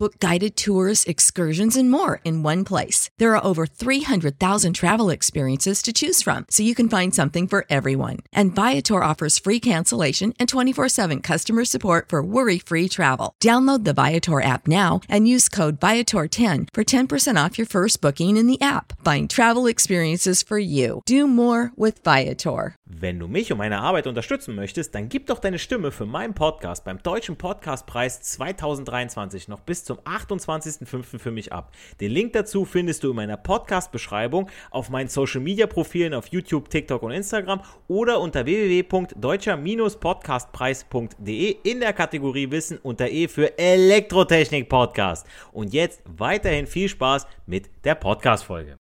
Book guided tours, excursions, and more in one place. There are over 300,000 travel experiences to choose from, so you can find something for everyone. And Viator offers free cancellation and 24 7 customer support for worry free travel. Download the Viator app now and use code Viator10 for 10% off your first booking in the app. Find travel experiences for you. Do more with Viator. Wenn du mich und meine Arbeit unterstützen möchtest, dann gib doch deine Stimme für meinen Podcast beim Deutschen Podcastpreis 2023 noch bis zum 28.05. für mich ab. Den Link dazu findest du in meiner Podcast-Beschreibung auf meinen Social-Media-Profilen auf YouTube, TikTok und Instagram oder unter www.deutscher-podcastpreis.de in der Kategorie Wissen unter E für Elektrotechnik Podcast. Und jetzt weiterhin viel Spaß mit der Podcast-Folge.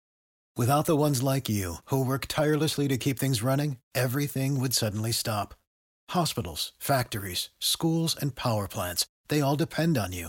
Without the ones like you, who work tirelessly to keep things running, everything would suddenly stop. Hospitals, factories, schools, and power plants, they all depend on you.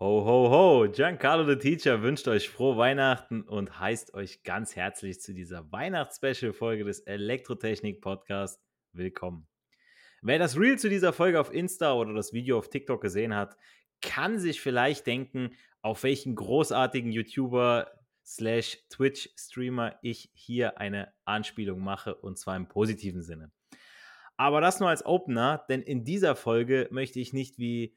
Ho, ho, ho! Giancarlo the Teacher wünscht euch frohe Weihnachten und heißt euch ganz herzlich zu dieser Weihnachts-Special-Folge des Elektrotechnik-Podcasts willkommen. Wer das Reel zu dieser Folge auf Insta oder das Video auf TikTok gesehen hat, kann sich vielleicht denken, auf welchen großartigen YouTuber slash Twitch-Streamer ich hier eine Anspielung mache und zwar im positiven Sinne. Aber das nur als Opener, denn in dieser Folge möchte ich nicht wie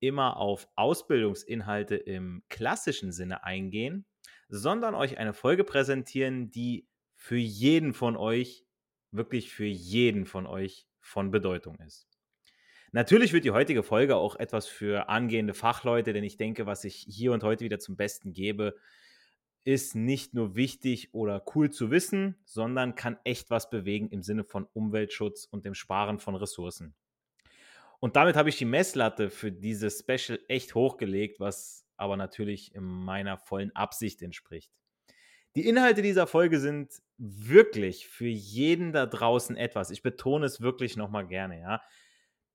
immer auf Ausbildungsinhalte im klassischen Sinne eingehen, sondern euch eine Folge präsentieren, die für jeden von euch, wirklich für jeden von euch von Bedeutung ist. Natürlich wird die heutige Folge auch etwas für angehende Fachleute, denn ich denke, was ich hier und heute wieder zum Besten gebe, ist nicht nur wichtig oder cool zu wissen, sondern kann echt was bewegen im Sinne von Umweltschutz und dem Sparen von Ressourcen. Und damit habe ich die Messlatte für dieses Special echt hochgelegt, was aber natürlich meiner vollen Absicht entspricht. Die Inhalte dieser Folge sind wirklich für jeden da draußen etwas. Ich betone es wirklich nochmal gerne, ja.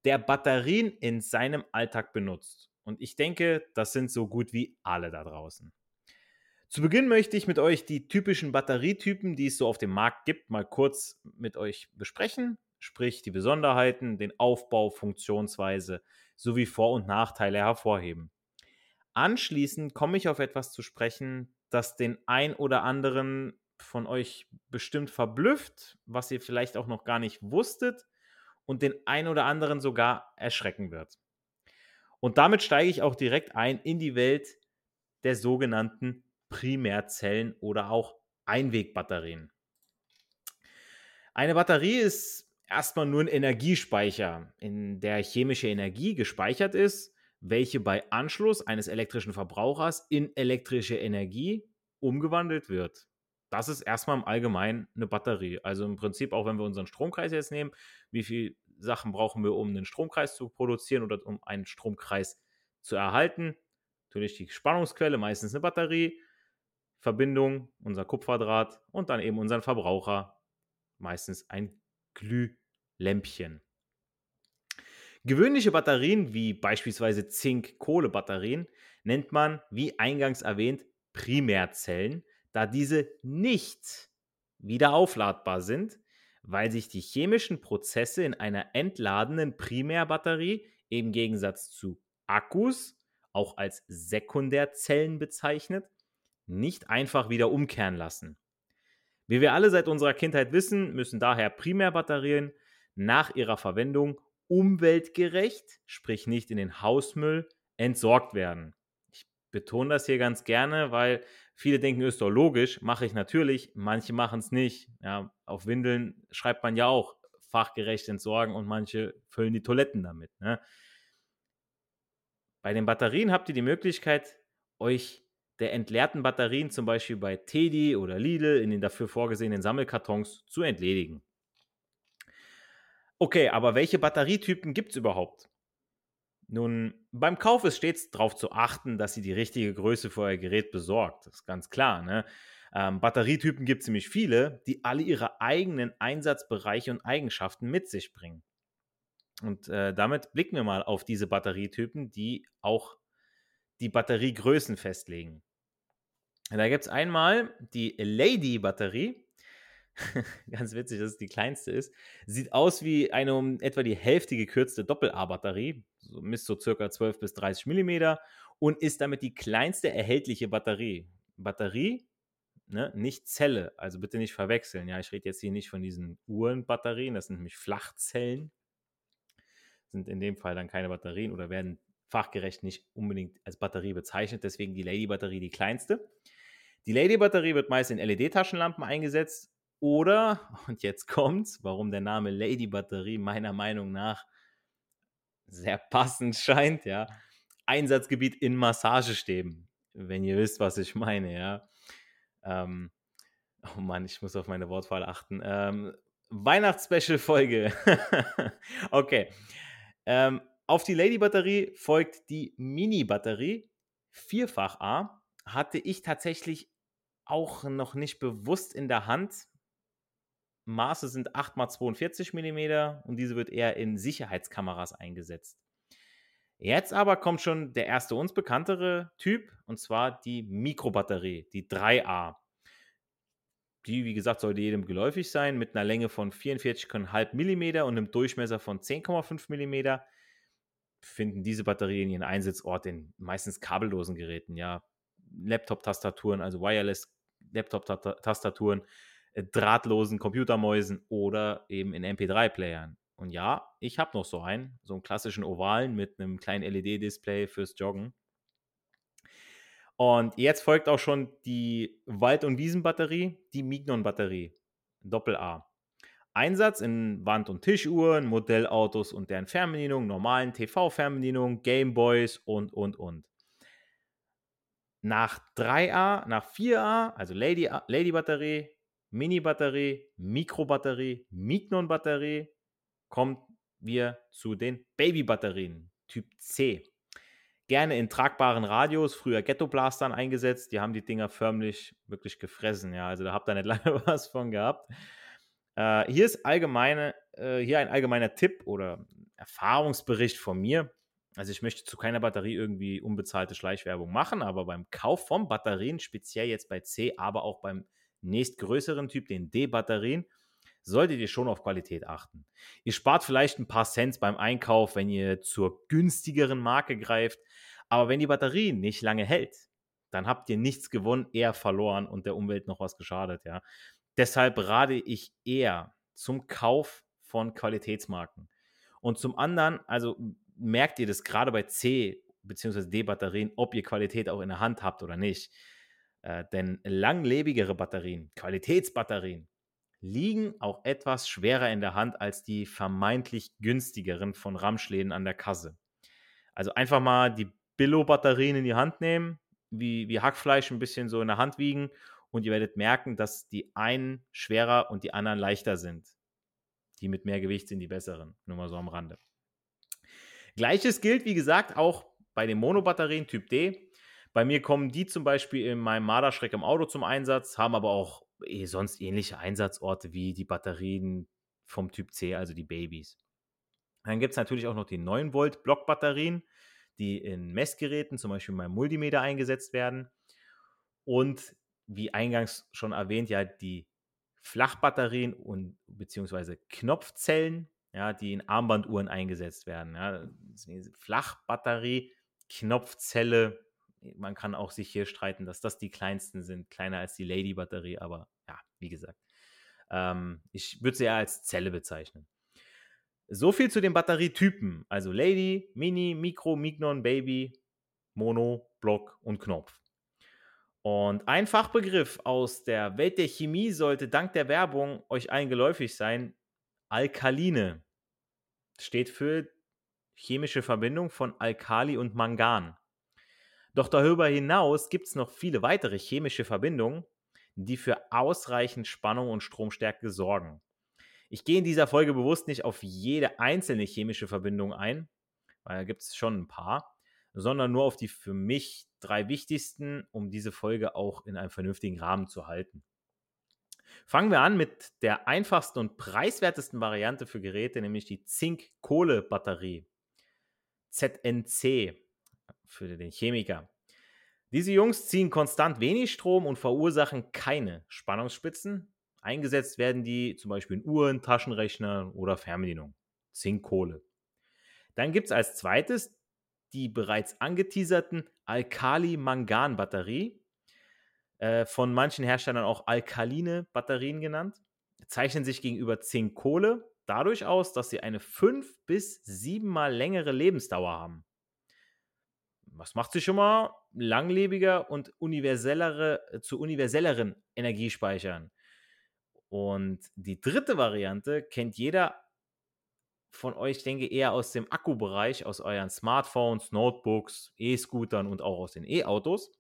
Der Batterien in seinem Alltag benutzt. Und ich denke, das sind so gut wie alle da draußen. Zu Beginn möchte ich mit euch die typischen Batterietypen, die es so auf dem Markt gibt, mal kurz mit euch besprechen sprich die Besonderheiten, den Aufbau, Funktionsweise sowie Vor- und Nachteile hervorheben. Anschließend komme ich auf etwas zu sprechen, das den ein oder anderen von euch bestimmt verblüfft, was ihr vielleicht auch noch gar nicht wusstet und den ein oder anderen sogar erschrecken wird. Und damit steige ich auch direkt ein in die Welt der sogenannten Primärzellen oder auch Einwegbatterien. Eine Batterie ist erstmal nur ein Energiespeicher, in der chemische Energie gespeichert ist, welche bei Anschluss eines elektrischen Verbrauchers in elektrische Energie umgewandelt wird. Das ist erstmal im Allgemeinen eine Batterie. Also im Prinzip, auch wenn wir unseren Stromkreis jetzt nehmen, wie viele Sachen brauchen wir, um einen Stromkreis zu produzieren oder um einen Stromkreis zu erhalten? Natürlich die Spannungsquelle, meistens eine Batterie, Verbindung, unser Kupferdraht und dann eben unseren Verbraucher, meistens ein Glühlämpchen. Gewöhnliche Batterien wie beispielsweise Zink-Kohle-Batterien nennt man, wie eingangs erwähnt, Primärzellen, da diese nicht wieder aufladbar sind, weil sich die chemischen Prozesse in einer entladenen Primärbatterie im Gegensatz zu Akkus, auch als Sekundärzellen bezeichnet, nicht einfach wieder umkehren lassen. Wie wir alle seit unserer Kindheit wissen, müssen daher Primärbatterien nach ihrer Verwendung umweltgerecht, sprich nicht in den Hausmüll, entsorgt werden. Ich betone das hier ganz gerne, weil viele denken, ist doch logisch, mache ich natürlich, manche machen es nicht. Ja, auf Windeln schreibt man ja auch fachgerecht entsorgen und manche füllen die Toiletten damit. Ne? Bei den Batterien habt ihr die Möglichkeit, euch der entleerten Batterien zum Beispiel bei Teddy oder Lidl in den dafür vorgesehenen Sammelkartons zu entledigen. Okay, aber welche Batterietypen gibt es überhaupt? Nun, beim Kauf ist stets darauf zu achten, dass ihr die richtige Größe für euer Gerät besorgt. Das ist ganz klar. Ne? Ähm, Batterietypen gibt es ziemlich viele, die alle ihre eigenen Einsatzbereiche und Eigenschaften mit sich bringen. Und äh, damit blicken wir mal auf diese Batterietypen, die auch die Batteriegrößen festlegen. Da gibt es einmal die Lady-Batterie. Ganz witzig, dass es die kleinste ist. Sieht aus wie eine um etwa die Hälfte gekürzte Doppel-A-Batterie. So, misst so circa 12 bis 30 mm und ist damit die kleinste erhältliche Batterie. Batterie, ne, nicht Zelle. Also bitte nicht verwechseln. Ja, ich rede jetzt hier nicht von diesen Uhrenbatterien. Das sind nämlich Flachzellen. Sind in dem Fall dann keine Batterien oder werden fachgerecht nicht unbedingt als Batterie bezeichnet. Deswegen die Lady-Batterie die kleinste. Die Lady-Batterie wird meist in LED-Taschenlampen eingesetzt oder, und jetzt kommt's, warum der Name Lady-Batterie meiner Meinung nach sehr passend scheint, ja, Einsatzgebiet in Massagestäben, wenn ihr wisst, was ich meine, ja. Ähm, oh Mann, ich muss auf meine Wortwahl achten. Ähm, Weihnachtsspecial-Folge. okay. Ähm, auf die Lady-Batterie folgt die Mini-Batterie, vierfach A. Hatte ich tatsächlich auch noch nicht bewusst in der Hand. Maße sind 8x42 mm und diese wird eher in Sicherheitskameras eingesetzt. Jetzt aber kommt schon der erste uns bekanntere Typ und zwar die Mikrobatterie, die 3A. Die, wie gesagt, sollte jedem geläufig sein, mit einer Länge von 44,5 mm und einem Durchmesser von 10,5 mm. Finden diese Batterien ihren Einsatzort in meistens kabellosen Geräten, ja. Laptop-Tastaturen, also Wireless Laptop-Tastaturen, äh, drahtlosen Computermäusen oder eben in MP3-Playern. Und ja, ich habe noch so einen, so einen klassischen ovalen mit einem kleinen LED-Display fürs Joggen. Und jetzt folgt auch schon die Wald- und Wiesenbatterie, die Mignon-Batterie, Doppel-A. Einsatz in Wand- und Tischuhren, Modellautos und deren Fernbedienung, normalen TV-Fernbedienung, Gameboys und, und, und. Nach 3A, nach 4A, also Lady, Lady Batterie, Mini Batterie, Mikro Batterie, Mignon Batterie, kommen wir zu den Baby Batterien, Typ C. Gerne in tragbaren Radios, früher Ghetto Blastern eingesetzt. Die haben die Dinger förmlich wirklich gefressen. Ja, also da habt ihr nicht lange was von gehabt. Äh, hier ist allgemeine, äh, hier ein allgemeiner Tipp oder Erfahrungsbericht von mir. Also ich möchte zu keiner Batterie irgendwie unbezahlte Schleichwerbung machen, aber beim Kauf von Batterien, speziell jetzt bei C, aber auch beim nächstgrößeren Typ, den D-Batterien, solltet ihr schon auf Qualität achten. Ihr spart vielleicht ein paar Cent beim Einkauf, wenn ihr zur günstigeren Marke greift, aber wenn die Batterie nicht lange hält, dann habt ihr nichts gewonnen, eher verloren und der Umwelt noch was geschadet, ja. Deshalb rate ich eher zum Kauf von Qualitätsmarken. Und zum anderen, also merkt ihr das gerade bei C- bzw. D-Batterien, ob ihr Qualität auch in der Hand habt oder nicht. Äh, denn langlebigere Batterien, Qualitätsbatterien, liegen auch etwas schwerer in der Hand als die vermeintlich günstigeren von Ramschläden an der Kasse. Also einfach mal die Billo-Batterien in die Hand nehmen, wie, wie Hackfleisch ein bisschen so in der Hand wiegen und ihr werdet merken, dass die einen schwerer und die anderen leichter sind. Die mit mehr Gewicht sind die besseren, nur mal so am Rande. Gleiches gilt, wie gesagt, auch bei den Monobatterien Typ D. Bei mir kommen die zum Beispiel in meinem Marderschreck im Auto zum Einsatz, haben aber auch eh sonst ähnliche Einsatzorte wie die Batterien vom Typ C, also die Babys. Dann gibt es natürlich auch noch die 9 Volt Blockbatterien, die in Messgeräten, zum Beispiel beim Multimeter eingesetzt werden. Und wie eingangs schon erwähnt, ja, die Flachbatterien und beziehungsweise Knopfzellen, ja, die in Armbanduhren eingesetzt werden. Ja. Flachbatterie, Knopfzelle, man kann auch sich hier streiten, dass das die kleinsten sind, kleiner als die Lady-Batterie, aber ja, wie gesagt. Ähm, ich würde sie eher als Zelle bezeichnen. So viel zu den Batterietypen, also Lady, Mini, Micro, Mignon, Baby, Mono, Block und Knopf. Und ein Fachbegriff aus der Welt der Chemie sollte dank der Werbung euch allen geläufig sein. Alkaline steht für chemische Verbindung von Alkali und Mangan. Doch darüber hinaus gibt es noch viele weitere chemische Verbindungen, die für ausreichend Spannung und Stromstärke sorgen. Ich gehe in dieser Folge bewusst nicht auf jede einzelne chemische Verbindung ein, weil da gibt es schon ein paar, sondern nur auf die für mich drei wichtigsten, um diese Folge auch in einem vernünftigen Rahmen zu halten. Fangen wir an mit der einfachsten und preiswertesten Variante für Geräte, nämlich die Zink-Kohle-Batterie. ZNC für den Chemiker. Diese Jungs ziehen konstant wenig Strom und verursachen keine Spannungsspitzen. Eingesetzt werden die zum Beispiel in Uhren, Taschenrechnern oder Fernbedienung. Zinkkohle. Dann gibt es als zweites die bereits angeteaserten Alkali-Mangan-Batterie, äh, von manchen Herstellern auch alkaline Batterien genannt, zeichnen sich gegenüber Zinkkohle dadurch aus, dass sie eine fünf bis siebenmal längere Lebensdauer haben was macht sie schon mal langlebiger und universellere, äh, zu universelleren Energiespeichern. Und die dritte Variante kennt jeder von euch, denke eher aus dem Akkubereich, aus euren Smartphones, Notebooks, E-Scootern und auch aus den E-Autos.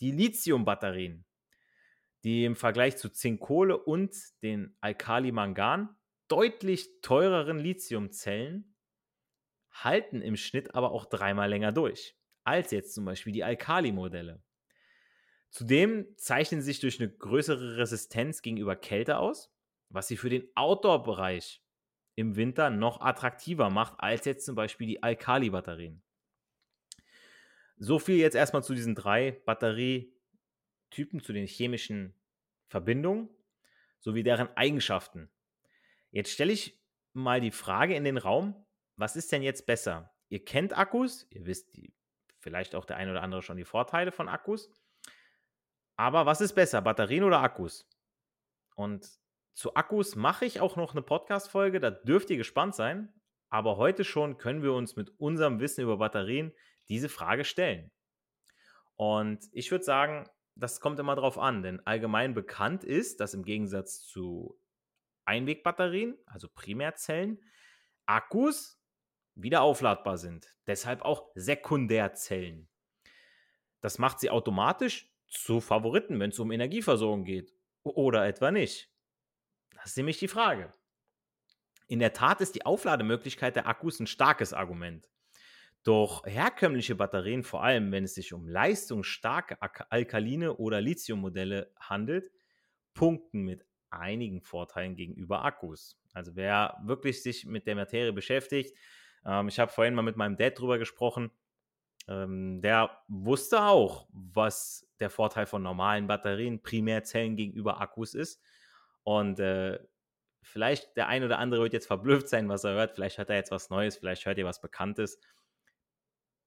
Die Lithium-Batterien, die im Vergleich zu Zinkkohle und den Alkali-Mangan deutlich teureren Lithiumzellen halten im Schnitt aber auch dreimal länger durch als jetzt zum Beispiel die Alkali-Modelle. Zudem zeichnen sie sich durch eine größere Resistenz gegenüber Kälte aus, was sie für den Outdoor-Bereich im Winter noch attraktiver macht als jetzt zum Beispiel die Alkali-Batterien. So viel jetzt erstmal zu diesen drei Batterietypen, zu den chemischen Verbindungen sowie deren Eigenschaften. Jetzt stelle ich mal die Frage in den Raum, was ist denn jetzt besser? Ihr kennt Akkus, ihr wisst die vielleicht auch der eine oder andere schon die Vorteile von Akkus. Aber was ist besser, Batterien oder Akkus? Und zu Akkus mache ich auch noch eine Podcast-Folge, da dürft ihr gespannt sein. Aber heute schon können wir uns mit unserem Wissen über Batterien diese Frage stellen. Und ich würde sagen, das kommt immer drauf an, denn allgemein bekannt ist, dass im Gegensatz zu Einwegbatterien, also Primärzellen, Akkus wieder aufladbar sind. Deshalb auch Sekundärzellen. Das macht sie automatisch zu Favoriten, wenn es um Energieversorgung geht. Oder etwa nicht. Das ist nämlich die Frage. In der Tat ist die Auflademöglichkeit der Akkus ein starkes Argument. Doch herkömmliche Batterien, vor allem wenn es sich um leistungsstarke alkaline oder Lithiummodelle handelt, punkten mit einigen Vorteilen gegenüber Akkus. Also wer wirklich sich mit der Materie beschäftigt, ähm, ich habe vorhin mal mit meinem Dad drüber gesprochen. Ähm, der wusste auch, was der Vorteil von normalen Batterien, Primärzellen gegenüber Akkus ist. Und äh, vielleicht der ein oder andere wird jetzt verblüfft sein, was er hört. Vielleicht hört er jetzt was Neues, vielleicht hört ihr was Bekanntes.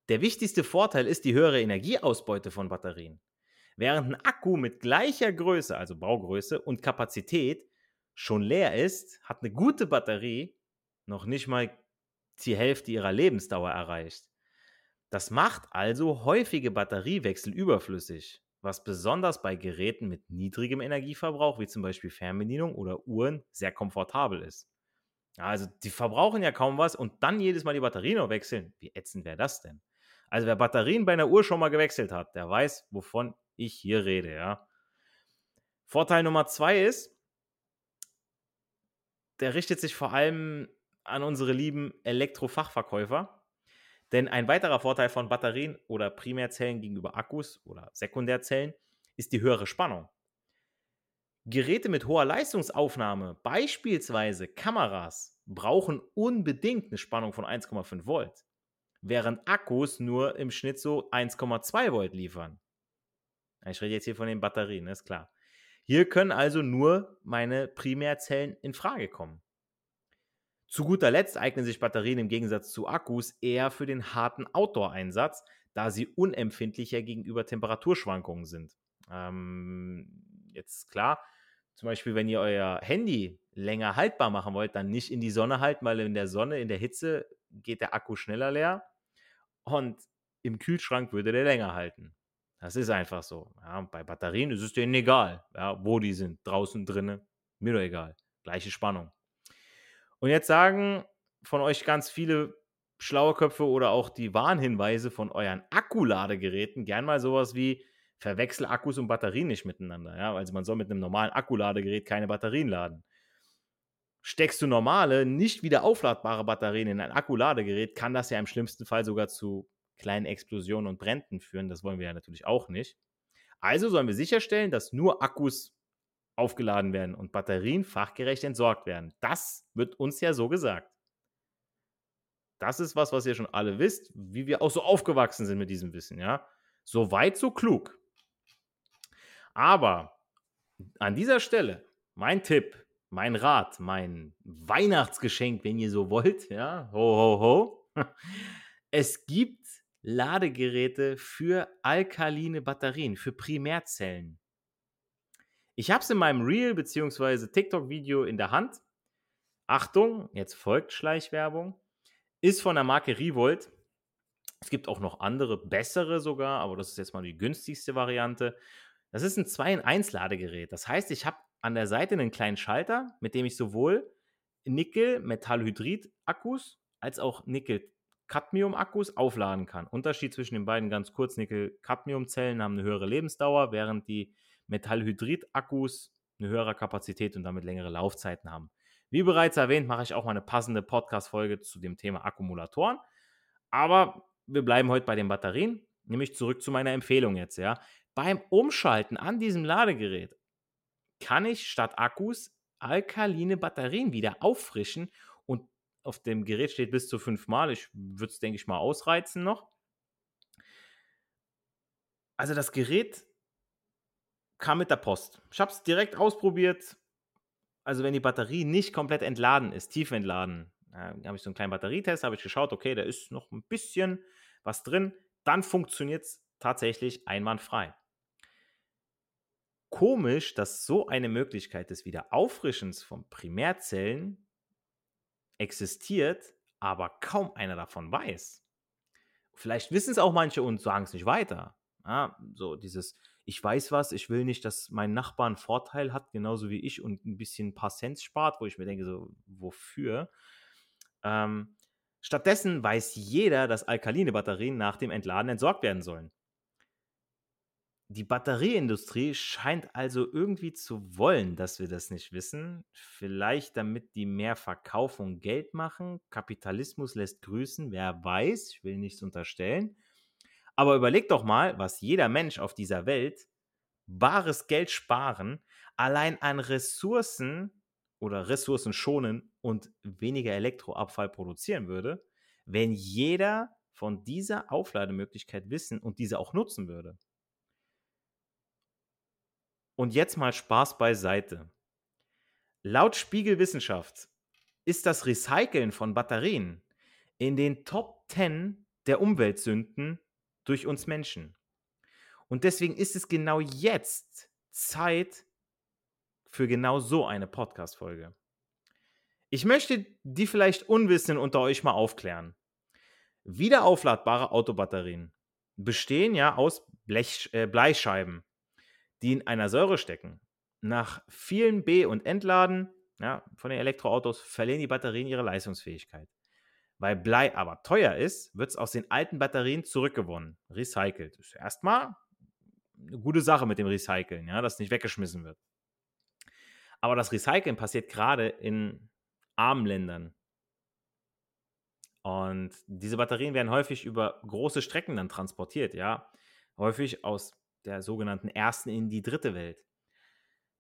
Der wichtigste Vorteil ist die höhere Energieausbeute von Batterien. Während ein Akku mit gleicher Größe, also Baugröße und Kapazität schon leer ist, hat eine gute Batterie noch nicht mal die Hälfte ihrer Lebensdauer erreicht. Das macht also häufige Batteriewechsel überflüssig, was besonders bei Geräten mit niedrigem Energieverbrauch, wie zum Beispiel Fernbedienung oder Uhren, sehr komfortabel ist. Also die verbrauchen ja kaum was und dann jedes Mal die Batterien noch wechseln. Wie ätzend wäre das denn? Also wer Batterien bei einer Uhr schon mal gewechselt hat, der weiß, wovon ich hier rede, ja. Vorteil Nummer zwei ist, der richtet sich vor allem an unsere lieben Elektrofachverkäufer. Denn ein weiterer Vorteil von Batterien oder Primärzellen gegenüber Akkus oder Sekundärzellen ist die höhere Spannung. Geräte mit hoher Leistungsaufnahme, beispielsweise Kameras, brauchen unbedingt eine Spannung von 1,5 Volt, während Akkus nur im Schnitt so 1,2 Volt liefern. Ich rede jetzt hier von den Batterien, ist klar. Hier können also nur meine Primärzellen in Frage kommen. Zu guter Letzt eignen sich Batterien im Gegensatz zu Akkus eher für den harten Outdoor-Einsatz, da sie unempfindlicher gegenüber Temperaturschwankungen sind. Ähm, jetzt klar, zum Beispiel, wenn ihr euer Handy länger haltbar machen wollt, dann nicht in die Sonne halten, weil in der Sonne, in der Hitze geht der Akku schneller leer und im Kühlschrank würde der länger halten. Das ist einfach so. Ja, bei Batterien ist es denen egal, ja, wo die sind, draußen, drinnen, mir doch egal. Gleiche Spannung. Und jetzt sagen von euch ganz viele schlaue Köpfe oder auch die Warnhinweise von euren Akkuladegeräten gern mal sowas wie verwechsel Akkus und Batterien nicht miteinander. Ja? Also man soll mit einem normalen Akkuladegerät keine Batterien laden. Steckst du normale, nicht wieder aufladbare Batterien in ein Akkuladegerät, kann das ja im schlimmsten Fall sogar zu kleinen Explosionen und Bränden führen. Das wollen wir ja natürlich auch nicht. Also sollen wir sicherstellen, dass nur Akkus aufgeladen werden und Batterien fachgerecht entsorgt werden. Das wird uns ja so gesagt. Das ist was, was ihr schon alle wisst, wie wir auch so aufgewachsen sind mit diesem Wissen, ja. So weit, so klug. Aber an dieser Stelle mein Tipp, mein Rat, mein Weihnachtsgeschenk, wenn ihr so wollt, ja, ho, ho, ho. Es gibt Ladegeräte für alkaline Batterien, für Primärzellen. Ich habe es in meinem Reel bzw. TikTok-Video in der Hand. Achtung, jetzt folgt Schleichwerbung. Ist von der Marke Revolt. Es gibt auch noch andere, bessere sogar, aber das ist jetzt mal die günstigste Variante. Das ist ein 2 in 1 Ladegerät. Das heißt, ich habe an der Seite einen kleinen Schalter, mit dem ich sowohl Nickel-Metallhydrid-Akkus als auch Nickel-Cadmium-Akkus aufladen kann. Unterschied zwischen den beiden ganz kurz: Nickel-Cadmium-Zellen haben eine höhere Lebensdauer, während die Metallhydrid-Akkus eine höhere Kapazität und damit längere Laufzeiten haben. Wie bereits erwähnt, mache ich auch mal eine passende Podcast-Folge zu dem Thema Akkumulatoren. Aber wir bleiben heute bei den Batterien, nämlich zurück zu meiner Empfehlung jetzt, ja. Beim Umschalten an diesem Ladegerät kann ich statt Akkus alkaline Batterien wieder auffrischen und auf dem Gerät steht bis zu fünfmal. Ich würde es, denke ich mal, ausreizen noch. Also das Gerät kam mit der Post. Ich habe es direkt ausprobiert. Also wenn die Batterie nicht komplett entladen ist, tief entladen, äh, habe ich so einen kleinen Batterietest, habe ich geschaut, okay, da ist noch ein bisschen was drin, dann funktioniert es tatsächlich einwandfrei. Komisch, dass so eine Möglichkeit des Wiederauffrischens von Primärzellen existiert, aber kaum einer davon weiß. Vielleicht wissen es auch manche und sagen es nicht weiter. Ja, so dieses, ich weiß was, ich will nicht, dass mein Nachbar einen Vorteil hat, genauso wie ich und ein bisschen ein paar Cent spart, wo ich mir denke, so, wofür? Ähm, stattdessen weiß jeder, dass alkaline Batterien nach dem Entladen entsorgt werden sollen. Die Batterieindustrie scheint also irgendwie zu wollen, dass wir das nicht wissen. Vielleicht damit die mehr verkaufen und Geld machen. Kapitalismus lässt grüßen, wer weiß, ich will nichts unterstellen. Aber überleg doch mal, was jeder Mensch auf dieser Welt bares Geld sparen, allein an Ressourcen oder Ressourcen schonen und weniger Elektroabfall produzieren würde, wenn jeder von dieser Auflademöglichkeit wissen und diese auch nutzen würde. Und jetzt mal Spaß beiseite. Laut Spiegelwissenschaft ist das Recyceln von Batterien in den Top 10 der Umweltsünden durch uns Menschen. Und deswegen ist es genau jetzt Zeit für genau so eine Podcast-Folge. Ich möchte die vielleicht Unwissenden unter euch mal aufklären. Wiederaufladbare Autobatterien bestehen ja aus Blech, äh, Bleischeiben, die in einer Säure stecken. Nach vielen B- und Entladen ja, von den Elektroautos verlieren die Batterien ihre Leistungsfähigkeit. Weil Blei aber teuer ist, wird es aus den alten Batterien zurückgewonnen, recycelt. Ist erstmal eine gute Sache mit dem Recyceln, ja, dass nicht weggeschmissen wird. Aber das Recyceln passiert gerade in armen Ländern. Und diese Batterien werden häufig über große Strecken dann transportiert, ja. Häufig aus der sogenannten ersten in die dritte Welt.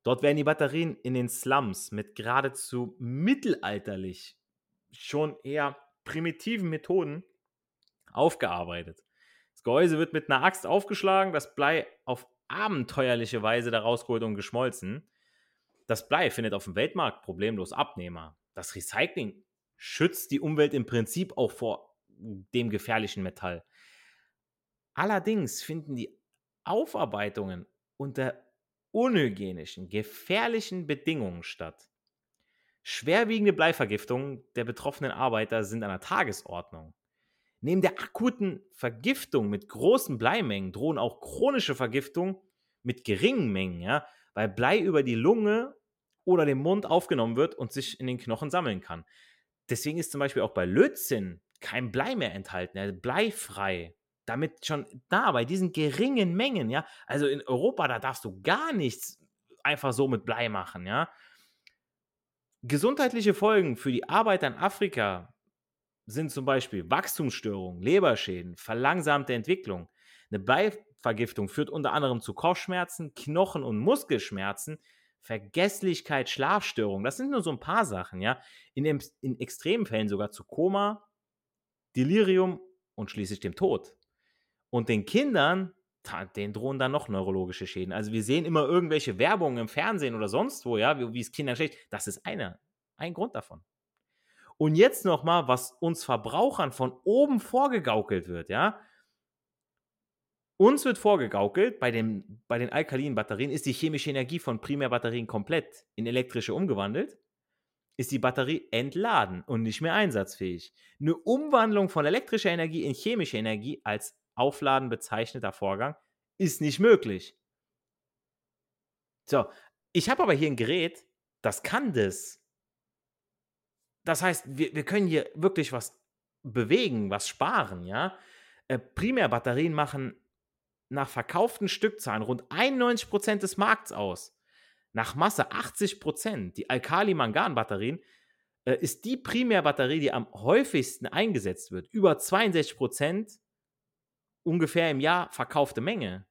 Dort werden die Batterien in den Slums mit geradezu mittelalterlich schon eher primitiven Methoden aufgearbeitet. Das Gehäuse wird mit einer Axt aufgeschlagen, das Blei auf abenteuerliche Weise da rausgeholt und geschmolzen. Das Blei findet auf dem Weltmarkt problemlos Abnehmer. Das Recycling schützt die Umwelt im Prinzip auch vor dem gefährlichen Metall. Allerdings finden die Aufarbeitungen unter unhygienischen, gefährlichen Bedingungen statt. Schwerwiegende Bleivergiftungen der betroffenen Arbeiter sind an der Tagesordnung. Neben der akuten Vergiftung mit großen Bleimengen drohen auch chronische Vergiftungen mit geringen Mengen, ja, weil Blei über die Lunge oder den Mund aufgenommen wird und sich in den Knochen sammeln kann. Deswegen ist zum Beispiel auch bei Lötzinn kein Blei mehr enthalten, ja, bleifrei. Damit schon da, bei diesen geringen Mengen, ja, also in Europa, da darfst du gar nichts einfach so mit Blei machen, ja. Gesundheitliche Folgen für die Arbeiter in Afrika sind zum Beispiel Wachstumsstörungen, Leberschäden, verlangsamte Entwicklung. Eine Bleivergiftung führt unter anderem zu Kopfschmerzen, Knochen- und Muskelschmerzen, Vergesslichkeit, Schlafstörungen. Das sind nur so ein paar Sachen, ja. In, in extremen Fällen sogar zu Koma, Delirium und schließlich dem Tod. Und den Kindern, denen drohen dann noch neurologische Schäden. Also wir sehen immer irgendwelche Werbungen im Fernsehen oder sonst wo, ja, wie, wie es Kindern schlecht. Das ist einer, ein Grund davon. Und jetzt nochmal, was uns Verbrauchern von oben vorgegaukelt wird, ja. Uns wird vorgegaukelt, bei, dem, bei den alkalinen Batterien ist die chemische Energie von Primärbatterien komplett in elektrische umgewandelt, ist die Batterie entladen und nicht mehr einsatzfähig. Eine Umwandlung von elektrischer Energie in chemische Energie als Aufladen bezeichneter Vorgang ist nicht möglich. So, ich habe aber hier ein Gerät, das kann das. Das heißt, wir, wir können hier wirklich was bewegen, was sparen, ja. Äh, Primärbatterien machen nach verkauften Stückzahlen rund 91% des Markts aus. Nach Masse 80%. Die Alkali-Mangan-Batterien äh, ist die Primärbatterie, die am häufigsten eingesetzt wird. Über 62% ungefähr im Jahr verkaufte Menge.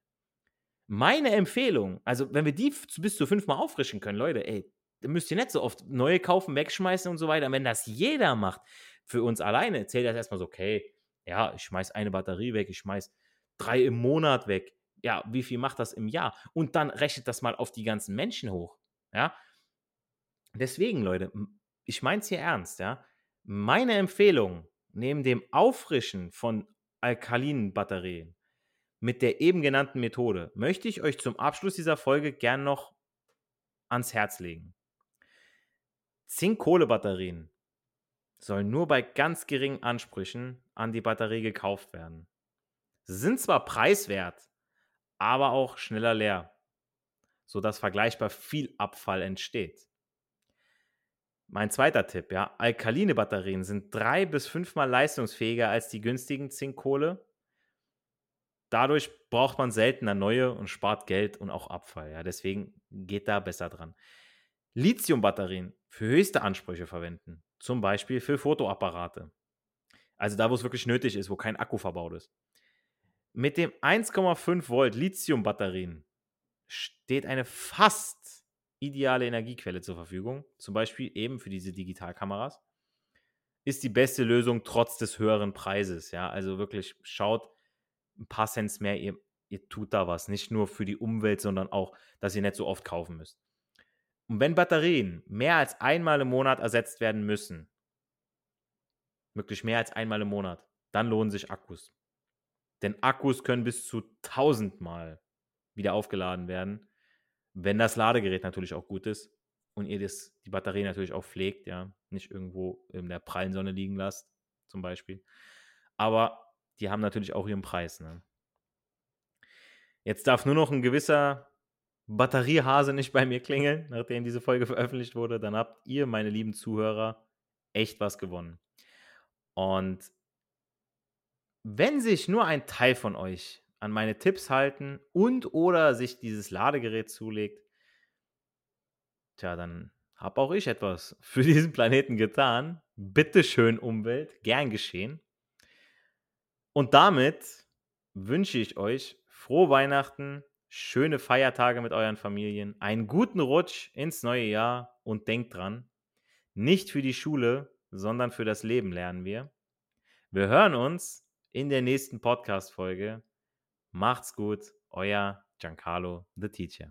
Meine Empfehlung, also wenn wir die bis zu fünfmal auffrischen können, Leute, ey, dann müsst ihr nicht so oft neue kaufen, wegschmeißen und so weiter. Wenn das jeder macht, für uns alleine, zählt das erstmal so, okay, ja, ich schmeiß eine Batterie weg, ich schmeiß drei im Monat weg. Ja, wie viel macht das im Jahr? Und dann rechnet das mal auf die ganzen Menschen hoch. Ja. Deswegen, Leute, ich meine es hier ernst, ja. Meine Empfehlung, neben dem Auffrischen von alkalinen Batterien mit der eben genannten Methode möchte ich euch zum Abschluss dieser Folge gern noch ans Herz legen. Zink-Kohle-Batterien sollen nur bei ganz geringen Ansprüchen an die Batterie gekauft werden. Sie sind zwar preiswert, aber auch schneller leer, sodass vergleichbar viel Abfall entsteht. Mein zweiter Tipp, ja, alkaline Batterien sind drei bis fünfmal leistungsfähiger als die günstigen Zinkkohle. Dadurch braucht man seltener neue und spart Geld und auch Abfall. Ja, deswegen geht da besser dran. Lithium-Batterien für höchste Ansprüche verwenden, zum Beispiel für Fotoapparate. Also da, wo es wirklich nötig ist, wo kein Akku verbaut ist. Mit dem 1,5 Volt Lithium-Batterien steht eine fast ideale Energiequelle zur Verfügung, zum Beispiel eben für diese Digitalkameras. Ist die beste Lösung trotz des höheren Preises. Ja, also wirklich schaut ein paar Cents mehr, ihr, ihr tut da was. Nicht nur für die Umwelt, sondern auch, dass ihr nicht so oft kaufen müsst. Und wenn Batterien mehr als einmal im Monat ersetzt werden müssen, wirklich mehr als einmal im Monat, dann lohnen sich Akkus. Denn Akkus können bis zu 1000 Mal wieder aufgeladen werden, wenn das Ladegerät natürlich auch gut ist und ihr das, die Batterie natürlich auch pflegt, ja, nicht irgendwo in der prallen Sonne liegen lasst, zum Beispiel. Aber die haben natürlich auch ihren Preis. Ne? Jetzt darf nur noch ein gewisser Batteriehase nicht bei mir klingeln, nachdem diese Folge veröffentlicht wurde. Dann habt ihr, meine lieben Zuhörer, echt was gewonnen. Und wenn sich nur ein Teil von euch an meine Tipps halten und oder sich dieses Ladegerät zulegt, tja, dann habe auch ich etwas für diesen Planeten getan. Bitte schön, Umwelt, gern geschehen. Und damit wünsche ich euch frohe Weihnachten, schöne Feiertage mit euren Familien, einen guten Rutsch ins neue Jahr und denkt dran, nicht für die Schule, sondern für das Leben lernen wir. Wir hören uns in der nächsten Podcast-Folge. Macht's gut, euer Giancarlo the Teacher.